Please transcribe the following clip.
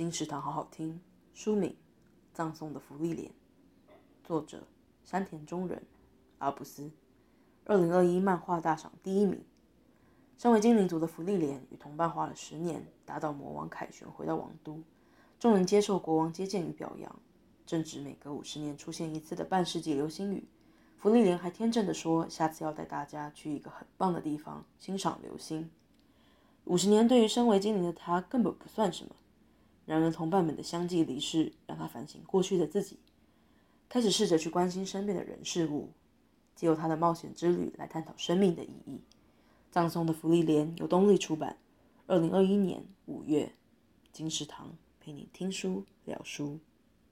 金石堂好好听。书名《葬送的芙莉莲》，作者山田中人，阿布斯。二零二一漫画大赏第一名。身为精灵族的芙莉莲与同伴花了十年，打倒魔王凯旋，回到王都。众人接受国王接见与表扬。正值每隔五十年出现一次的半世纪流星雨，芙莉莲还天真的说：“下次要带大家去一个很棒的地方欣赏流星。”五十年对于身为精灵的他根本不算什么。然而，同伴们的相继离世让他反省过去的自己，开始试着去关心身边的人事物，借由他的冒险之旅来探讨生命的意义。葬送的芙莉莲由东立出版，二零二一年五月。金石堂陪你听书聊书。